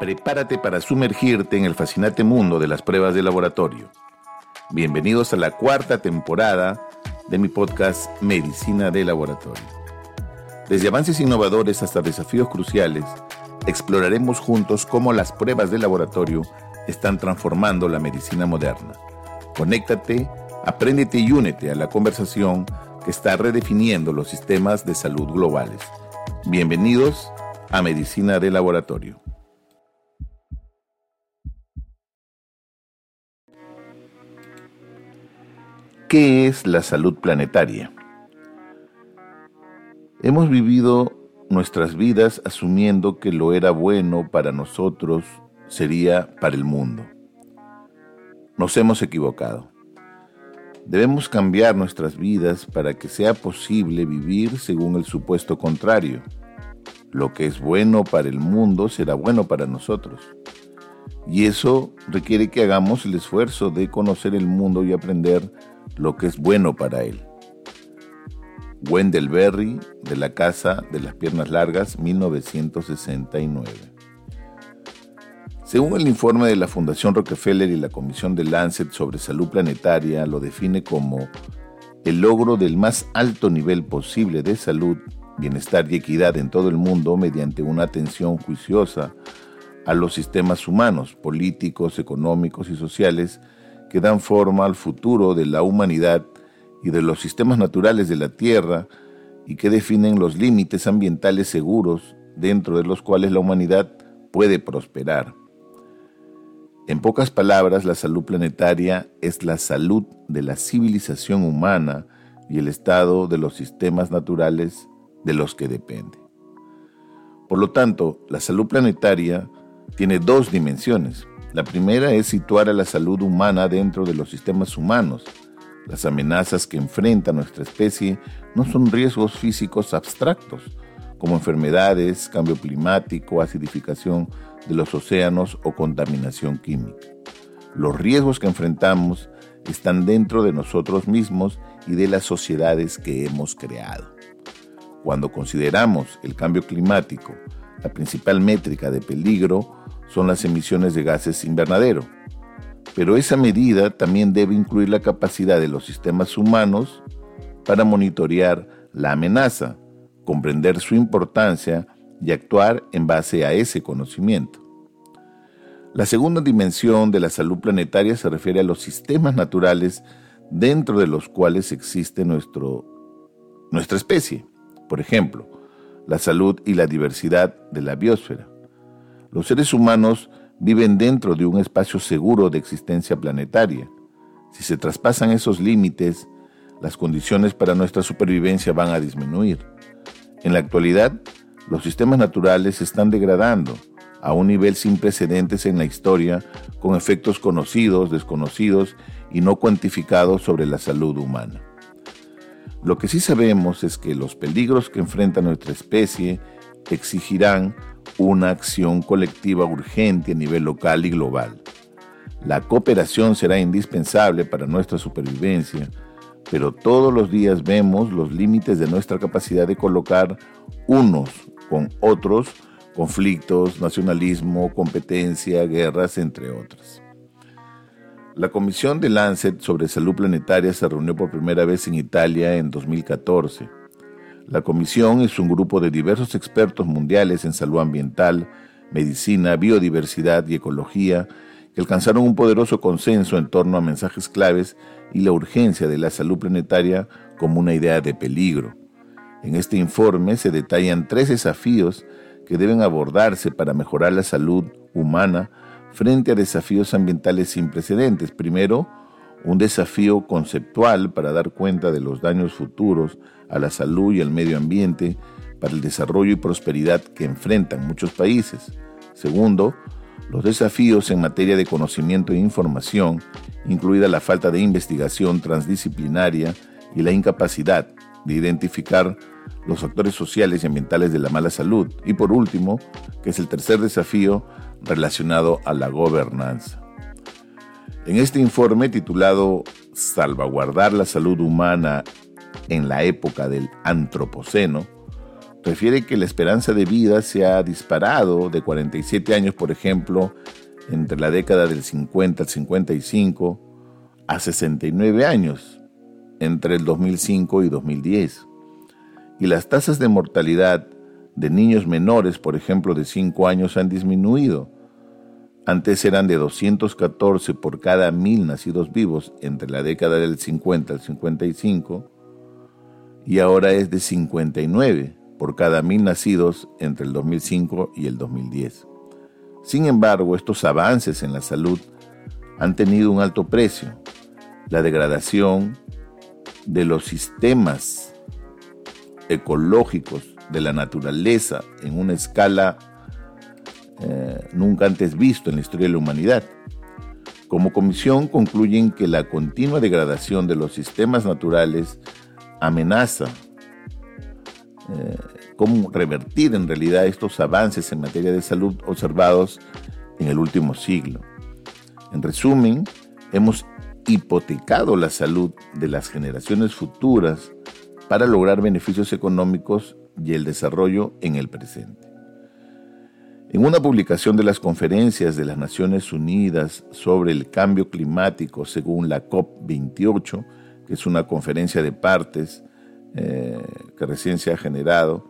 Prepárate para sumergirte en el fascinante mundo de las pruebas de laboratorio. Bienvenidos a la cuarta temporada de mi podcast Medicina de Laboratorio. Desde avances innovadores hasta desafíos cruciales, exploraremos juntos cómo las pruebas de laboratorio están transformando la medicina moderna. Conéctate, apréndete y únete a la conversación que está redefiniendo los sistemas de salud globales. Bienvenidos a Medicina de Laboratorio. ¿Qué es la salud planetaria? Hemos vivido nuestras vidas asumiendo que lo era bueno para nosotros sería para el mundo. Nos hemos equivocado. Debemos cambiar nuestras vidas para que sea posible vivir según el supuesto contrario. Lo que es bueno para el mundo será bueno para nosotros. Y eso requiere que hagamos el esfuerzo de conocer el mundo y aprender lo que es bueno para él. Wendell Berry, de la Casa de las Piernas Largas, 1969. Según el informe de la Fundación Rockefeller y la Comisión de Lancet sobre Salud Planetaria, lo define como el logro del más alto nivel posible de salud, bienestar y equidad en todo el mundo mediante una atención juiciosa a los sistemas humanos, políticos, económicos y sociales que dan forma al futuro de la humanidad y de los sistemas naturales de la Tierra y que definen los límites ambientales seguros dentro de los cuales la humanidad puede prosperar. En pocas palabras, la salud planetaria es la salud de la civilización humana y el estado de los sistemas naturales de los que depende. Por lo tanto, la salud planetaria tiene dos dimensiones. La primera es situar a la salud humana dentro de los sistemas humanos. Las amenazas que enfrenta nuestra especie no son riesgos físicos abstractos, como enfermedades, cambio climático, acidificación de los océanos o contaminación química. Los riesgos que enfrentamos están dentro de nosotros mismos y de las sociedades que hemos creado. Cuando consideramos el cambio climático la principal métrica de peligro, son las emisiones de gases invernadero. Pero esa medida también debe incluir la capacidad de los sistemas humanos para monitorear la amenaza, comprender su importancia y actuar en base a ese conocimiento. La segunda dimensión de la salud planetaria se refiere a los sistemas naturales dentro de los cuales existe nuestro, nuestra especie. Por ejemplo, la salud y la diversidad de la biosfera. Los seres humanos viven dentro de un espacio seguro de existencia planetaria. Si se traspasan esos límites, las condiciones para nuestra supervivencia van a disminuir. En la actualidad, los sistemas naturales se están degradando a un nivel sin precedentes en la historia, con efectos conocidos, desconocidos y no cuantificados sobre la salud humana. Lo que sí sabemos es que los peligros que enfrenta nuestra especie exigirán una acción colectiva urgente a nivel local y global. La cooperación será indispensable para nuestra supervivencia, pero todos los días vemos los límites de nuestra capacidad de colocar unos con otros conflictos, nacionalismo, competencia, guerras, entre otras. La Comisión de Lancet sobre Salud Planetaria se reunió por primera vez en Italia en 2014 la comisión es un grupo de diversos expertos mundiales en salud ambiental, medicina, biodiversidad y ecología que alcanzaron un poderoso consenso en torno a mensajes claves y la urgencia de la salud planetaria como una idea de peligro. En este informe se detallan tres desafíos que deben abordarse para mejorar la salud humana frente a desafíos ambientales sin precedentes. Primero, un desafío conceptual para dar cuenta de los daños futuros a la salud y al medio ambiente para el desarrollo y prosperidad que enfrentan muchos países. Segundo, los desafíos en materia de conocimiento e información, incluida la falta de investigación transdisciplinaria y la incapacidad de identificar los factores sociales y ambientales de la mala salud. Y por último, que es el tercer desafío relacionado a la gobernanza. En este informe titulado Salvaguardar la salud humana en la época del Antropoceno, refiere que la esperanza de vida se ha disparado de 47 años, por ejemplo, entre la década del 50 al 55, a 69 años entre el 2005 y 2010. Y las tasas de mortalidad de niños menores, por ejemplo, de 5 años han disminuido. Antes eran de 214 por cada mil nacidos vivos entre la década del 50 al 55 y ahora es de 59 por cada mil nacidos entre el 2005 y el 2010. Sin embargo, estos avances en la salud han tenido un alto precio, la degradación de los sistemas ecológicos de la naturaleza en una escala eh, nunca antes visto en la historia de la humanidad. Como comisión concluyen que la continua degradación de los sistemas naturales amenaza eh, cómo revertir en realidad estos avances en materia de salud observados en el último siglo. En resumen, hemos hipotecado la salud de las generaciones futuras para lograr beneficios económicos y el desarrollo en el presente. En una publicación de las conferencias de las Naciones Unidas sobre el cambio climático según la COP28, que es una conferencia de partes eh, que recién se ha generado,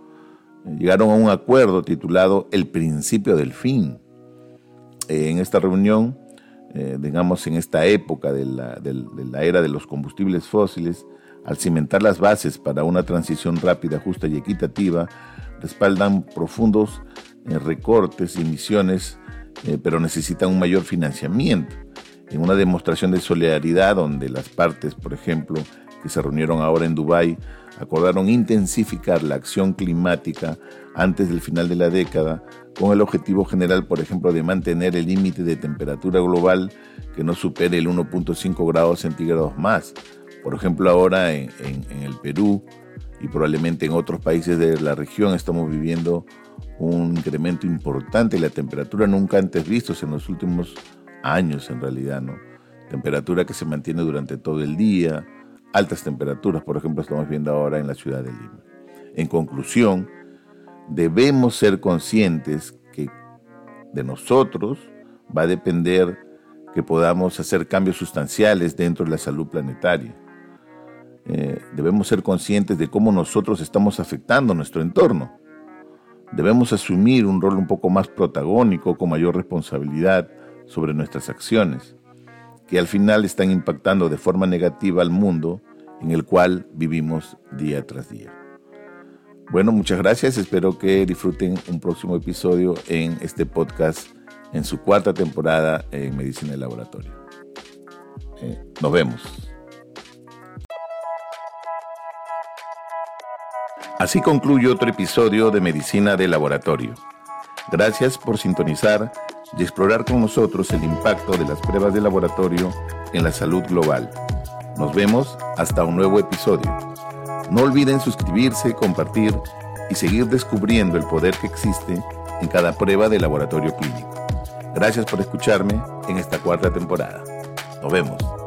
llegaron a un acuerdo titulado El principio del fin. Eh, en esta reunión, eh, digamos en esta época de de la era de los combustibles fósiles, al cimentar las bases para una transición rápida, justa y equitativa, respaldan profundos recortes y emisiones, pero necesitan un mayor financiamiento. En una demostración de solidaridad donde las partes, por ejemplo, que se reunieron ahora en Dubái, acordaron intensificar la acción climática antes del final de la década, con el objetivo general, por ejemplo, de mantener el límite de temperatura global que no supere el 1.5 grados centígrados más. Por ejemplo, ahora en, el Perú y probablemente en otros países de la región estamos viviendo un incremento importante de la temperatura nunca antes vistos en los últimos años en realidad, ¿no? Temperatura que se mantiene durante todo el día, altas temperaturas, por ejemplo, estamos viendo ahora en la ciudad de Lima. En conclusión, debemos ser conscientes que de nosotros va a depender que podamos hacer cambios sustanciales dentro de la salud planetaria. Eh, debemos ser conscientes de cómo nosotros estamos afectando nuestro entorno. Debemos asumir un rol un poco más protagónico, con mayor responsabilidad sobre nuestras acciones que al final están impactando de forma negativa al mundo en el cual vivimos día tras día. Bueno, muchas gracias. Espero que disfruten un próximo episodio en este podcast en su cuarta temporada en Medicina de Laboratorio. Eh, nos vemos. Así concluye otro episodio de Medicina de Laboratorio. Gracias por sintonizar y explorar con nosotros el impacto de las pruebas de laboratorio en la salud global. Nos vemos hasta un nuevo episodio. No olviden suscribirse, compartir y seguir descubriendo el poder que existe en cada prueba de laboratorio clínico. Gracias por escucharme en esta cuarta temporada. Nos vemos.